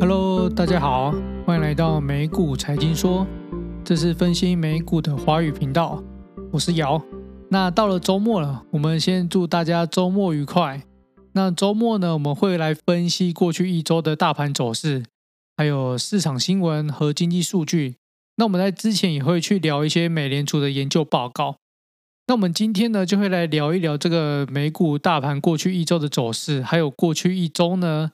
Hello，大家好，欢迎来到美股财经说，这是分析美股的华语频道，我是姚。那到了周末了，我们先祝大家周末愉快。那周末呢，我们会来分析过去一周的大盘走势，还有市场新闻和经济数据。那我们在之前也会去聊一些美联储的研究报告。那我们今天呢，就会来聊一聊这个美股大盘过去一周的走势，还有过去一周呢，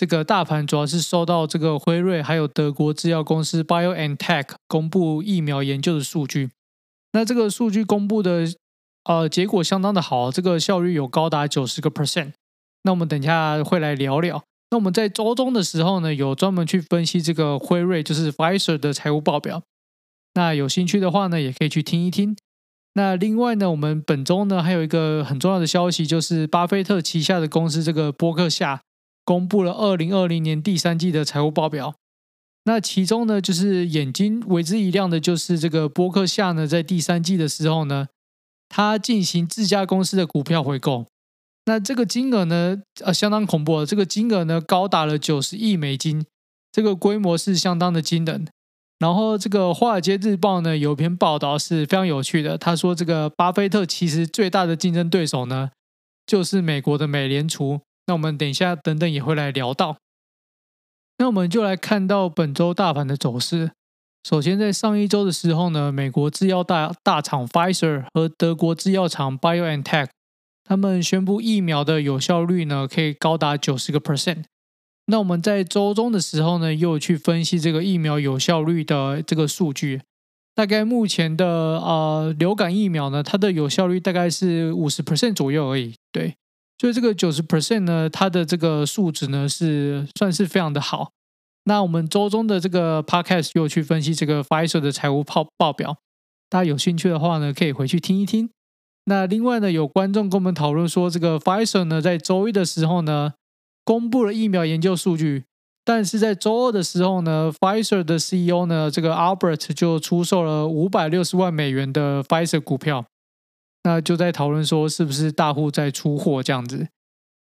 这个大盘主要是受到这个辉瑞还有德国制药公司 BioNTech 公布疫苗研究的数据。那这个数据公布的呃结果相当的好，这个效率有高达九十个 percent。那我们等一下会来聊聊。那我们在周中的时候呢，有专门去分析这个辉瑞就是 Pfizer 的财务报表。那有兴趣的话呢，也可以去听一听。那另外呢，我们本周呢还有一个很重要的消息，就是巴菲特旗下的公司这个波克夏公布了二零二零年第三季的财务报表。那其中呢，就是眼睛为之一亮的，就是这个波克夏呢在第三季的时候呢，他进行自家公司的股票回购。那这个金额呢，呃，相当恐怖，这个金额呢高达了九十亿美金，这个规模是相当的惊人。然后，这个《华尔街日报》呢有篇报道是非常有趣的。他说，这个巴菲特其实最大的竞争对手呢，就是美国的美联储。那我们等一下等等也会来聊到。那我们就来看到本周大盘的走势。首先，在上一周的时候呢，美国制药大大厂 Pfizer 和德国制药厂 BioNTech，他们宣布疫苗的有效率呢可以高达九十个 percent。那我们在周中的时候呢，又去分析这个疫苗有效率的这个数据。大概目前的呃流感疫苗呢，它的有效率大概是五十 percent 左右而已。对，所以这个九十 percent 呢，它的这个数值呢是算是非常的好。那我们周中的这个 podcast 又去分析这个 Pfizer 的财务报报表，大家有兴趣的话呢，可以回去听一听。那另外呢，有观众跟我们讨论说，这个 Pfizer 呢，在周一的时候呢。公布了疫苗研究数据，但是在周二的时候呢，Pfizer 的 CEO 呢，这个 Albert 就出售了五百六十万美元的 Pfizer 股票，那就在讨论说是不是大户在出货这样子。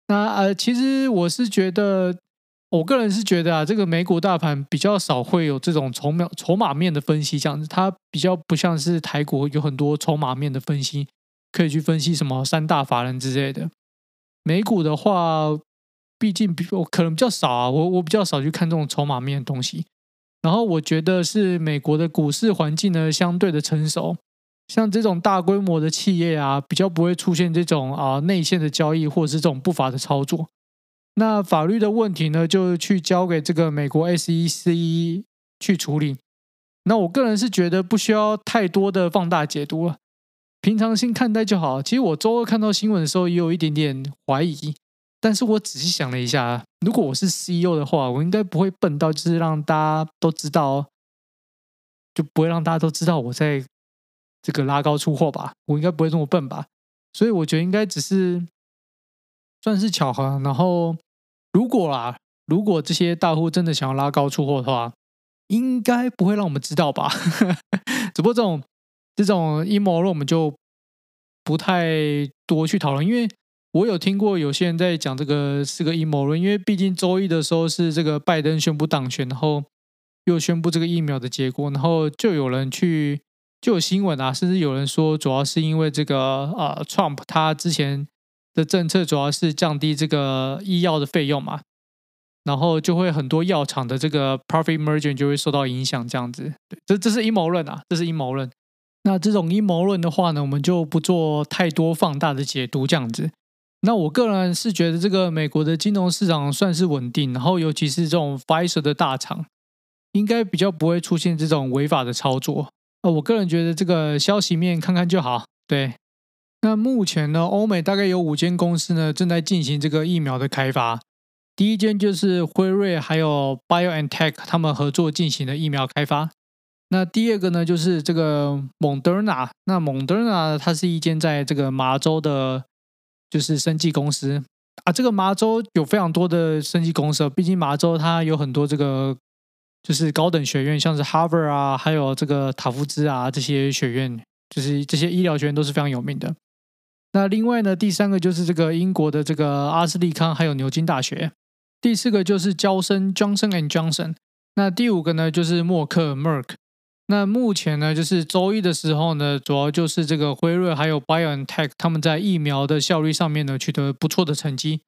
那呃，其实我是觉得，我个人是觉得啊，这个美股大盘比较少会有这种筹码筹码面的分析这样子，它比较不像是台股有很多筹码面的分析，可以去分析什么三大法人之类的。美股的话。毕竟比我可能比较少啊，我我比较少去看这种筹码面的东西。然后我觉得是美国的股市环境呢相对的成熟，像这种大规模的企业啊，比较不会出现这种啊内线的交易或者是这种不法的操作。那法律的问题呢，就去交给这个美国 SEC 去处理。那我个人是觉得不需要太多的放大解读了，平常心看待就好。其实我周二看到新闻的时候，也有一点点怀疑。但是我仔细想了一下，如果我是 CEO 的话，我应该不会笨到就是让大家都知道，就不会让大家都知道我在这个拉高出货吧？我应该不会这么笨吧？所以我觉得应该只是算是巧合。然后如果啊，如果这些大户真的想要拉高出货的话，应该不会让我们知道吧？只不过这种这种阴谋论，我们就不太多去讨论，因为。我有听过有些人在讲这个是个阴谋论，因为毕竟周一的时候是这个拜登宣布当选，然后又宣布这个疫苗的结果，然后就有人去就有新闻啊，甚至有人说主要是因为这个呃，Trump 他之前的政策主要是降低这个医药的费用嘛，然后就会很多药厂的这个 profit margin 就会受到影响，这样子，对，这这是阴谋论啊，这是阴谋论。那这种阴谋论的话呢，我们就不做太多放大的解读，这样子。那我个人是觉得这个美国的金融市场算是稳定，然后尤其是这种 Pfizer 的大厂，应该比较不会出现这种违法的操作。呃，我个人觉得这个消息面看看就好。对，那目前呢，欧美大概有五间公司呢正在进行这个疫苗的开发。第一间就是辉瑞还有 BioNTech 他们合作进行的疫苗开发。那第二个呢就是这个 Moderna，那 Moderna 它是一间在这个麻州的。就是生技公司啊，这个麻州有非常多的生技公司，毕竟麻州它有很多这个就是高等学院，像是 Harvard 啊，还有这个塔夫兹啊这些学院，就是这些医疗学院都是非常有名的。那另外呢，第三个就是这个英国的这个阿斯利康，还有牛津大学。第四个就是娇生 Johnson and Johnson，那第五个呢就是默克 Merck。那目前呢，就是周一的时候呢，主要就是这个辉瑞还有 BioNTech 他们在疫苗的效率上面呢取得不错的成绩。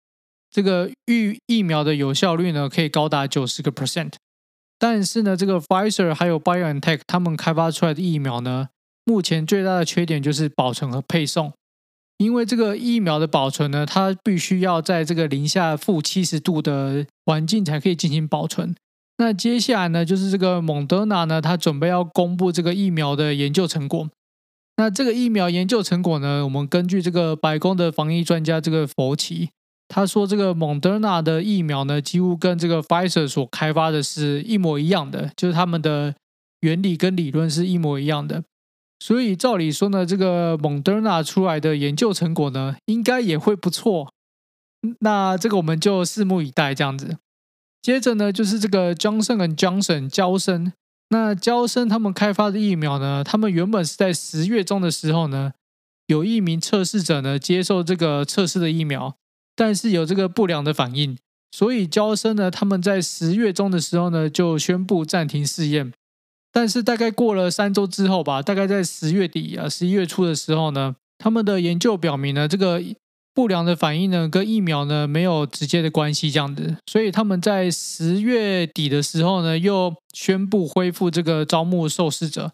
这个预疫苗的有效率呢可以高达九十个 percent。但是呢，这个 Pfizer 还有 BioNTech 他们开发出来的疫苗呢，目前最大的缺点就是保存和配送。因为这个疫苗的保存呢，它必须要在这个零下负七十度的环境才可以进行保存。那接下来呢，就是这个蒙德纳呢，它准备要公布这个疫苗的研究成果。那这个疫苗研究成果呢，我们根据这个白宫的防疫专家这个佛奇，他说这个蒙德纳的疫苗呢，几乎跟这个 Pfizer 所开发的是一模一样的，就是他们的原理跟理论是一模一样的。所以照理说呢，这个蒙德纳出来的研究成果呢，应该也会不错。那这个我们就拭目以待，这样子。接着呢，就是这个 Johnson and Johnson 交生，那交生他们开发的疫苗呢，他们原本是在十月中的时候呢，有一名测试者呢接受这个测试的疫苗，但是有这个不良的反应，所以娇生呢他们在十月中的时候呢就宣布暂停试验，但是大概过了三周之后吧，大概在十月底啊十一月初的时候呢，他们的研究表明呢这个。不良的反应呢，跟疫苗呢没有直接的关系，这样子，所以他们在十月底的时候呢，又宣布恢复这个招募受试者。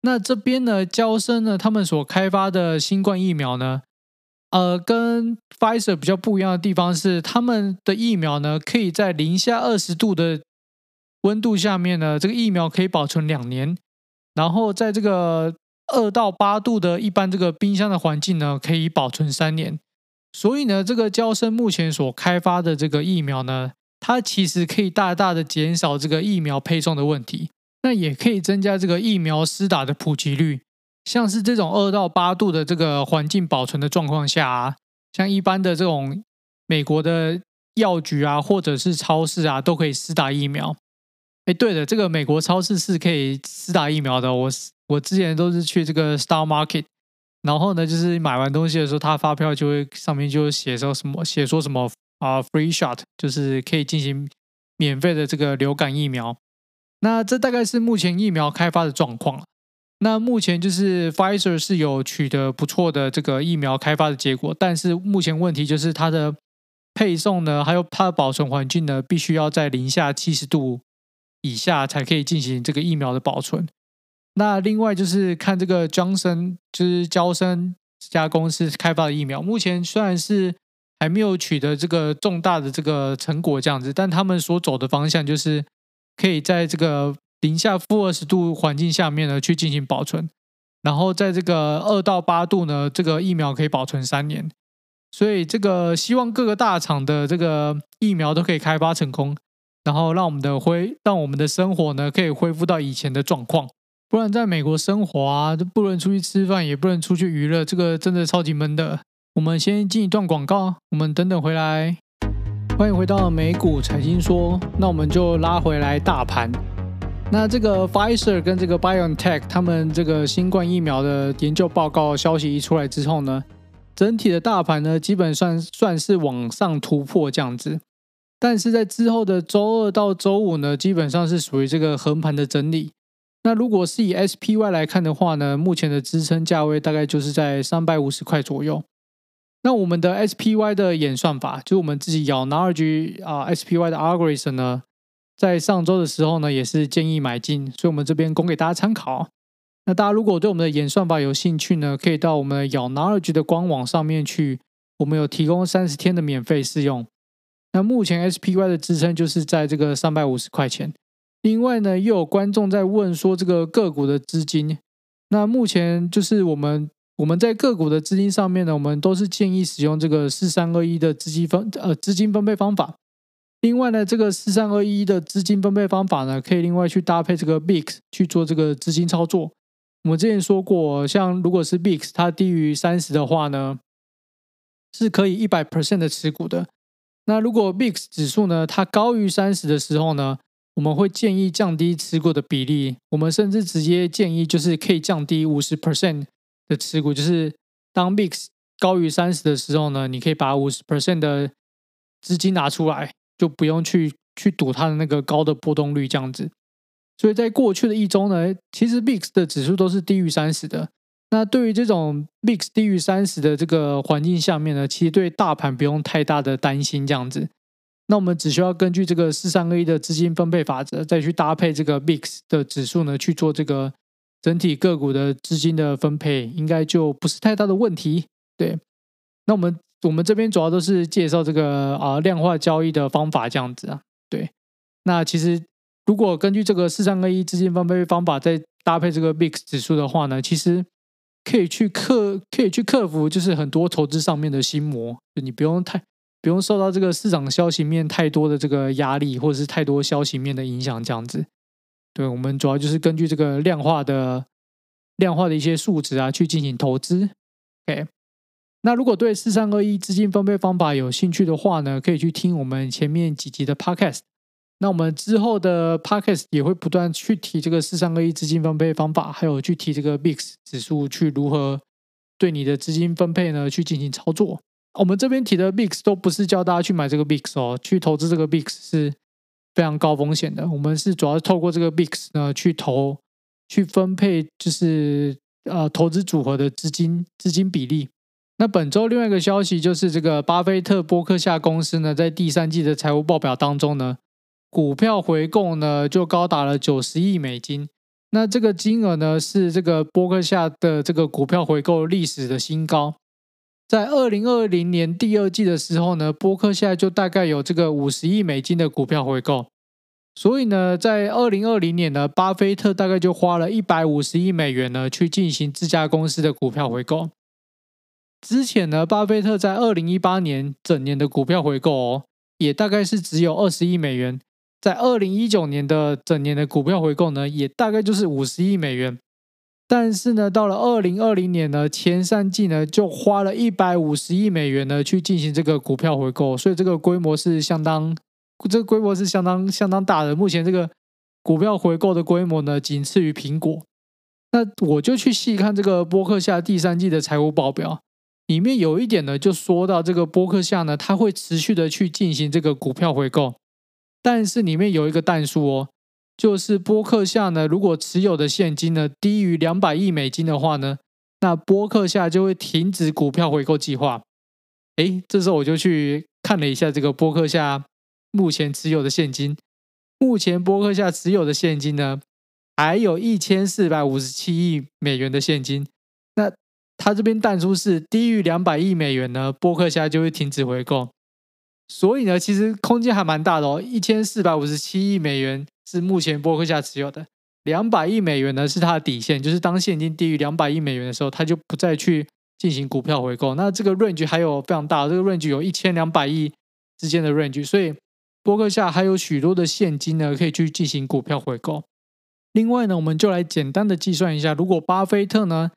那这边呢，娇生呢，他们所开发的新冠疫苗呢，呃，跟 Pfizer 比较不一样的地方是，他们的疫苗呢，可以在零下二十度的温度下面呢，这个疫苗可以保存两年，然后在这个二到八度的一般这个冰箱的环境呢，可以保存三年。所以呢，这个娇生目前所开发的这个疫苗呢，它其实可以大大的减少这个疫苗配送的问题，那也可以增加这个疫苗施打的普及率。像是这种二到八度的这个环境保存的状况下啊，像一般的这种美国的药局啊，或者是超市啊，都可以施打疫苗。哎，对的，这个美国超市是可以施打疫苗的。我我之前都是去这个 Star Market。然后呢，就是买完东西的时候，他发票就会上面就写说什么，写说什么啊，free shot，就是可以进行免费的这个流感疫苗。那这大概是目前疫苗开发的状况。那目前就是 Pfizer 是有取得不错的这个疫苗开发的结果，但是目前问题就是它的配送呢，还有它的保存环境呢，必须要在零下七十度以下才可以进行这个疫苗的保存。那另外就是看这个 Johnson，就是娇生这家公司开发的疫苗，目前虽然是还没有取得这个重大的这个成果这样子，但他们所走的方向就是可以在这个零下负二十度环境下面呢去进行保存，然后在这个二到八度呢，这个疫苗可以保存三年，所以这个希望各个大厂的这个疫苗都可以开发成功，然后让我们的恢让我们的生活呢可以恢复到以前的状况。不然在美国生活啊，不能出去吃饭，也不能出去娱乐，这个真的超级闷的。我们先进一段广告，我们等等回来。欢迎回到美股财经说，那我们就拉回来大盘。那这个 Pfizer 跟这个 BioNTech 他们这个新冠疫苗的研究报告消息一出来之后呢，整体的大盘呢基本上算是往上突破这样子，但是在之后的周二到周五呢，基本上是属于这个横盘的整理。那如果是以 SPY 来看的话呢，目前的支撑价位大概就是在三百五十块左右。那我们的 SPY 的演算法，就我们自己咬 n a r g 啊 SPY 的 algorithm 呢，在上周的时候呢，也是建议买进，所以我们这边供给大家参考。那大家如果对我们的演算法有兴趣呢，可以到我们的咬 Nargy 的官网上面去，我们有提供三十天的免费试用。那目前 SPY 的支撑就是在这个三百五十块钱。另外呢，又有观众在问说，这个个股的资金，那目前就是我们我们在个股的资金上面呢，我们都是建议使用这个四三二一的资金分呃资金分配方法。另外呢，这个四三二一的资金分配方法呢，可以另外去搭配这个 Bix 去做这个资金操作。我们之前说过，像如果是 Bix 它低于三十的话呢，是可以一百 percent 的持股的。那如果 Bix 指数呢，它高于三十的时候呢，我们会建议降低持股的比例，我们甚至直接建议就是可以降低五十 percent 的持股，就是当 Bix 高于三十的时候呢，你可以把五十 percent 的资金拿出来，就不用去去赌它的那个高的波动率这样子。所以在过去的一周呢，其实 VIX 的指数都是低于三十的。那对于这种 VIX 低于三十的这个环境下面呢，其实对大盘不用太大的担心这样子。那我们只需要根据这个四三二一的资金分配法则，再去搭配这个 VIX 的指数呢，去做这个整体个股的资金的分配，应该就不是太大的问题。对，那我们我们这边主要都是介绍这个啊量化交易的方法这样子啊。对，那其实如果根据这个四三二一资金分配方法再搭配这个 VIX 指数的话呢，其实可以去克可以去克服就是很多投资上面的心魔，就你不用太。不用受到这个市场消息面太多的这个压力，或者是太多消息面的影响，这样子。对，我们主要就是根据这个量化的量化的一些数值啊，去进行投资。OK，那如果对四三二一资金分配方法有兴趣的话呢，可以去听我们前面几集的 Podcast。那我们之后的 Podcast 也会不断去提这个四三二一资金分配方法，还有去提这个 VIX 指数，去如何对你的资金分配呢，去进行操作。我们这边提的 VIX 都不是教大家去买这个 VIX 哦，去投资这个 VIX 是非常高风险的。我们是主要是透过这个 VIX 呢去投，去分配，就是呃投资组合的资金资金比例。那本周另外一个消息就是，这个巴菲特波克夏公司呢，在第三季的财务报表当中呢，股票回购呢就高达了九十亿美金。那这个金额呢是这个波克夏的这个股票回购历史的新高。在二零二零年第二季的时候呢，波克夏就大概有这个五十亿美金的股票回购，所以呢，在二零二零年呢，巴菲特大概就花了一百五十亿美元呢去进行自家公司的股票回购。之前呢，巴菲特在二零一八年整年的股票回购哦，也大概是只有二十亿美元，在二零一九年的整年的股票回购呢，也大概就是五十亿美元。但是呢，到了二零二零年呢，前三季呢就花了一百五十亿美元呢去进行这个股票回购，所以这个规模是相当，这个规模是相当相当大的。目前这个股票回购的规模呢，仅次于苹果。那我就去细看这个波克夏第三季的财务报表，里面有一点呢，就说到这个波克夏呢，它会持续的去进行这个股票回购，但是里面有一个但数哦。就是波克夏呢，如果持有的现金呢低于两百亿美金的话呢，那波克夏就会停止股票回购计划。诶，这时候我就去看了一下这个波克夏目前持有的现金，目前波克夏持有的现金呢还有一千四百五十七亿美元的现金。那他这边弹出是低于两百亿美元呢，波克夏就会停止回购。所以呢，其实空间还蛮大的哦，一千四百五十七亿美元。是目前波克夏持有的两百亿美元呢，是它的底线，就是当现金低于两百亿美元的时候，它就不再去进行股票回购。那这个 range 还有非常大，这个 range 有一千两百亿之间的 range，所以波克夏还有许多的现金呢，可以去进行股票回购。另外呢，我们就来简单的计算一下，如果巴菲特呢，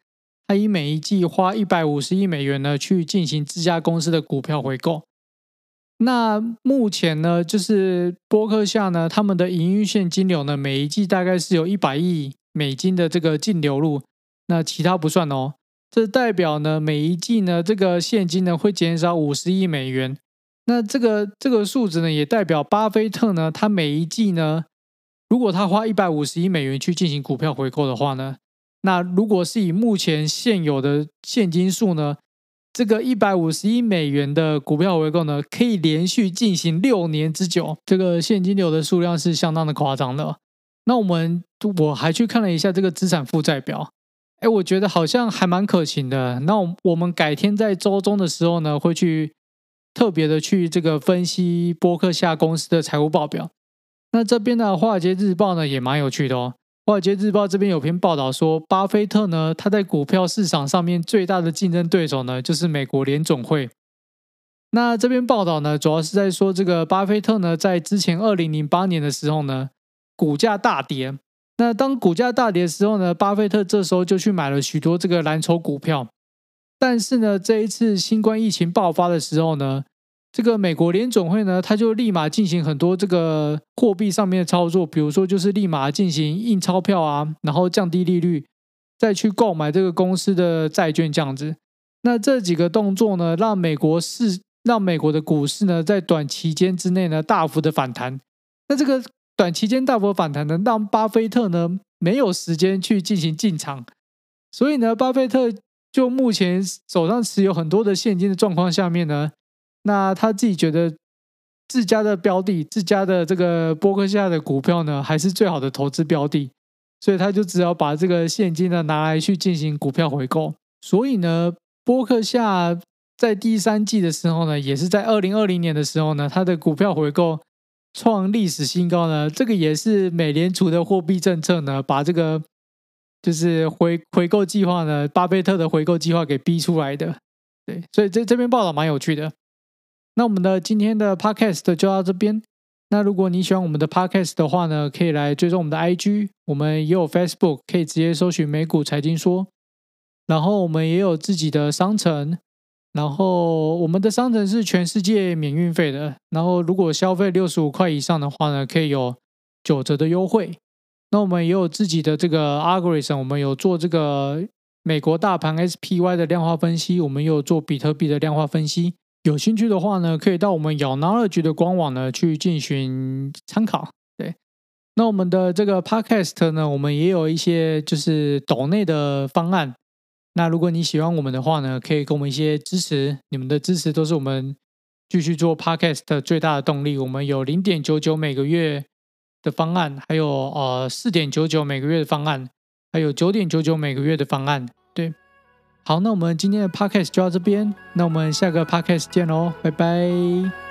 他以每一季花一百五十亿美元呢，去进行自家公司的股票回购。那目前呢，就是波克夏呢，他们的营运现金流呢，每一季大概是有一百亿美金的这个净流入，那其他不算哦。这代表呢，每一季呢，这个现金呢会减少五十亿美元。那这个这个数字呢，也代表巴菲特呢，他每一季呢，如果他花一百五十亿美元去进行股票回购的话呢，那如果是以目前现有的现金数呢，这个一百五十亿美元的股票回购呢，可以连续进行六年之久，这个现金流的数量是相当的夸张的。那我们我还去看了一下这个资产负债表，哎，我觉得好像还蛮可行的。那我们改天在周中的时候呢，会去特别的去这个分析波克夏公司的财务报表。那这边的华尔街日报呢，也蛮有趣的哦。华尔街日报这边有篇报道说，巴菲特呢，他在股票市场上面最大的竞争对手呢，就是美国联总会。那这篇报道呢，主要是在说这个巴菲特呢，在之前二零零八年的时候呢，股价大跌。那当股价大跌的时候呢，巴菲特这时候就去买了许多这个蓝筹股票。但是呢，这一次新冠疫情爆发的时候呢，这个美国联总会呢，他就立马进行很多这个货币上面的操作，比如说就是立马进行印钞票啊，然后降低利率，再去购买这个公司的债券这样子。那这几个动作呢，让美国市让美国的股市呢在短期间之内呢大幅的反弹。那这个短期间大幅反弹呢，让巴菲特呢没有时间去进行进场，所以呢，巴菲特就目前手上持有很多的现金的状况下面呢，那他自己觉得自家的标的、自家的这个波克夏的股票呢，还是最好的投资标的，所以他就只要把这个现金呢拿来去进行股票回购。所以呢，波克夏。在第三季的时候呢，也是在二零二零年的时候呢，它的股票回购创历史新高呢。这个也是美联储的货币政策呢，把这个就是回回购计划呢，巴菲特的回购计划给逼出来的。对，所以这这篇报道蛮有趣的。那我们的今天的 podcast 就到这边。那如果你喜欢我们的 podcast 的话呢，可以来追踪我们的 IG，我们也有 Facebook，可以直接搜寻美股财经说。然后我们也有自己的商城。然后我们的商城是全世界免运费的。然后如果消费六十五块以上的话呢，可以有九折的优惠。那我们也有自己的这个 algorithm，我们有做这个美国大盘 SPY 的量化分析，我们也有做比特币的量化分析。有兴趣的话呢，可以到我们 YOU Knowledge 的官网呢去进行参考。对，那我们的这个 podcast 呢，我们也有一些就是岛内的方案。那如果你喜欢我们的话呢，可以给我们一些支持，你们的支持都是我们继续做 Podcast 最大的动力。我们有零点九九每个月的方案，还有呃四点九九每个月的方案，还有九点九九每个月的方案。对，好，那我们今天的 Podcast 就到这边，那我们下个 Podcast 见喽，拜拜。